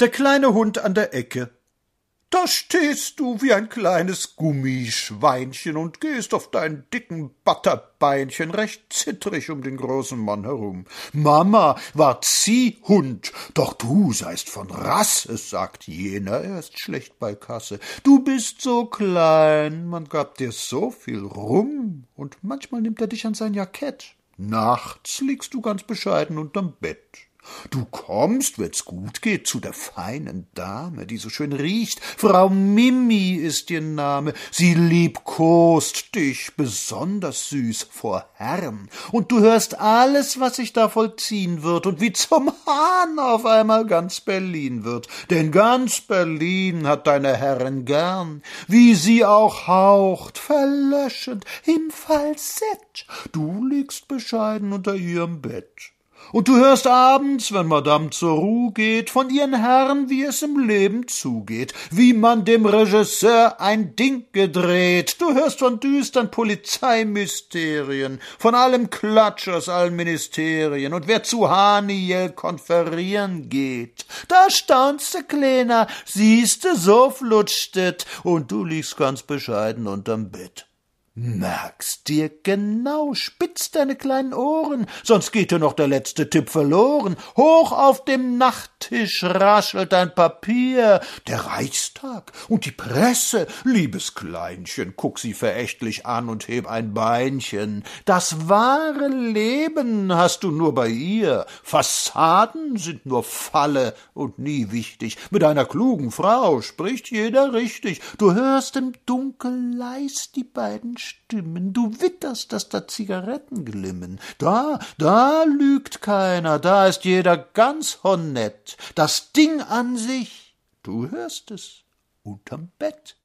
Der kleine Hund an der Ecke. Da stehst du wie ein kleines Gummischweinchen und gehst auf deinen dicken Butterbeinchen recht zittrig um den großen Mann herum. Mama war Ziehhund, doch du seist von Rasse, sagt jener, er ist schlecht bei Kasse. Du bist so klein, man gab dir so viel rum, und manchmal nimmt er dich an sein Jackett. Nachts liegst du ganz bescheiden unterm Bett. Du kommst, wenn's gut geht, zu der feinen Dame, die so schön riecht. Frau Mimi ist ihr Name. Sie liebkost dich besonders süß vor Herrn. Und du hörst alles, was sich da vollziehen wird und wie zum Hahn auf einmal ganz Berlin wird. Denn ganz Berlin hat deine Herren gern, wie sie auch haucht, verlöschend, im Falsett. Du liegst bescheiden unter ihrem Bett. Und du hörst abends, wenn Madame zur Ruhe geht, von ihren Herren, wie es im Leben zugeht, wie man dem Regisseur ein Ding gedreht. Du hörst von düstern Polizeimysterien, von allem Klatsch aus allen Ministerien und wer zu Haniel konferieren geht. Da staunst du, Kleiner, siehste, so flutscht et, und du liegst ganz bescheiden unterm Bett. Merkst dir genau, spitz deine kleinen Ohren, sonst geht dir noch der letzte Tipp verloren. Hoch auf dem Nachttisch raschelt ein Papier. Der Reichstag und die Presse. Liebes Kleinchen, guck sie verächtlich an und heb ein Beinchen. Das wahre Leben hast du nur bei ihr. Fassaden sind nur Falle und nie wichtig. Mit einer klugen Frau spricht jeder richtig. Du hörst im Dunkel leis die beiden Stimmen, du witterst, dass da Zigaretten glimmen. Da, da lügt keiner, da ist jeder ganz honett. Das Ding an sich, du hörst es, unterm Bett.